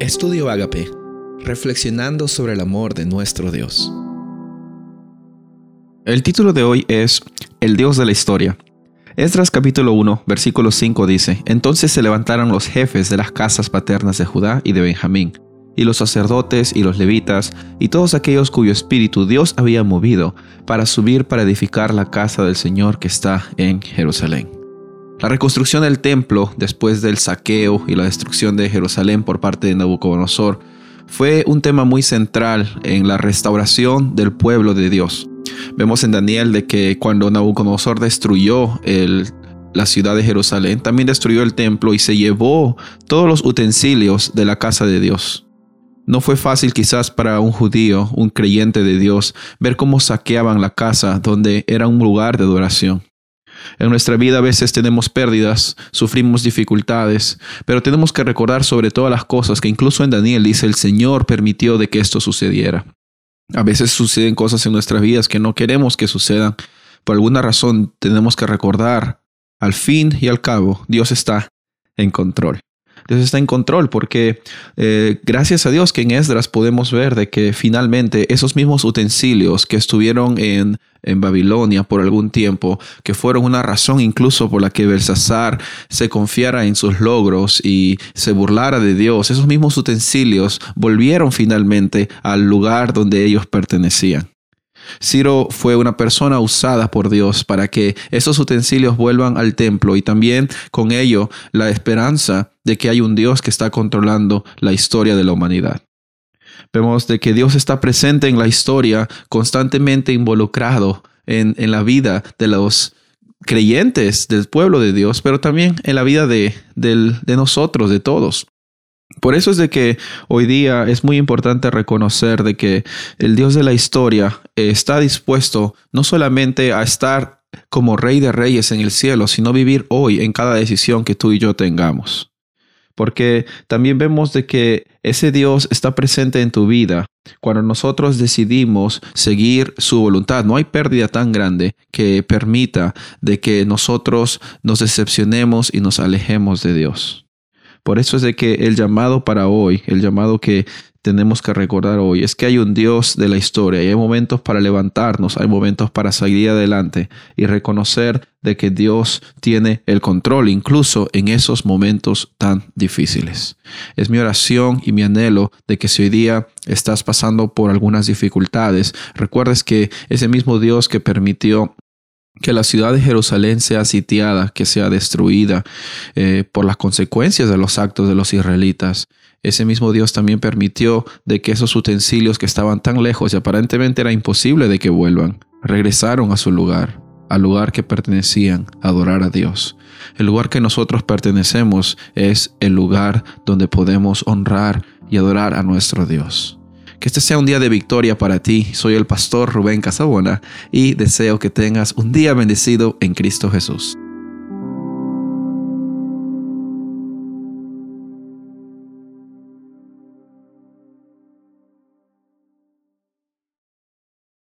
Estudio Agape, reflexionando sobre el amor de nuestro Dios. El título de hoy es El Dios de la Historia. Esdras capítulo 1, versículo 5 dice, Entonces se levantaron los jefes de las casas paternas de Judá y de Benjamín, y los sacerdotes y los levitas, y todos aquellos cuyo espíritu Dios había movido, para subir para edificar la casa del Señor que está en Jerusalén. La reconstrucción del templo después del saqueo y la destrucción de Jerusalén por parte de Nabucodonosor fue un tema muy central en la restauración del pueblo de Dios. Vemos en Daniel de que cuando Nabucodonosor destruyó la ciudad de Jerusalén, también destruyó el templo y se llevó todos los utensilios de la casa de Dios. No fue fácil quizás para un judío, un creyente de Dios, ver cómo saqueaban la casa donde era un lugar de adoración. En nuestra vida a veces tenemos pérdidas, sufrimos dificultades, pero tenemos que recordar sobre todas las cosas que incluso en Daniel dice el Señor permitió de que esto sucediera. A veces suceden cosas en nuestras vidas que no queremos que sucedan. Por alguna razón tenemos que recordar, al fin y al cabo, Dios está en control. Dios está en control porque eh, gracias a Dios que en Esdras podemos ver de que finalmente esos mismos utensilios que estuvieron en, en Babilonia por algún tiempo, que fueron una razón incluso por la que Belsasar se confiara en sus logros y se burlara de Dios, esos mismos utensilios volvieron finalmente al lugar donde ellos pertenecían. Ciro fue una persona usada por Dios para que esos utensilios vuelvan al templo y también con ello la esperanza de que hay un Dios que está controlando la historia de la humanidad. Vemos de que Dios está presente en la historia, constantemente involucrado en, la vida de los creyentes del pueblo de Dios, pero también en la vida de, de nosotros, de todos. Por eso es de que hoy día es muy importante reconocer de que el Dios de la historia está dispuesto no solamente a estar como rey de reyes en el cielo, sino vivir hoy en cada decisión que tú y yo tengamos. Porque también vemos de que ese Dios está presente en tu vida cuando nosotros decidimos seguir su voluntad. No hay pérdida tan grande que permita de que nosotros nos decepcionemos y nos alejemos de Dios. Por eso es de que el llamado para hoy, el llamado que tenemos que recordar hoy es que hay un Dios de la historia y hay momentos para levantarnos, hay momentos para seguir adelante y reconocer de que Dios tiene el control incluso en esos momentos tan difíciles. Es mi oración y mi anhelo de que si hoy día estás pasando por algunas dificultades, recuerdes que ese mismo Dios que permitió que la ciudad de Jerusalén sea sitiada, que sea destruida eh, por las consecuencias de los actos de los israelitas. Ese mismo Dios también permitió de que esos utensilios que estaban tan lejos y aparentemente era imposible de que vuelvan, regresaron a su lugar, al lugar que pertenecían, a adorar a Dios. El lugar que nosotros pertenecemos es el lugar donde podemos honrar y adorar a nuestro Dios. Que este sea un día de victoria para ti. Soy el pastor Rubén Casabona y deseo que tengas un día bendecido en Cristo Jesús.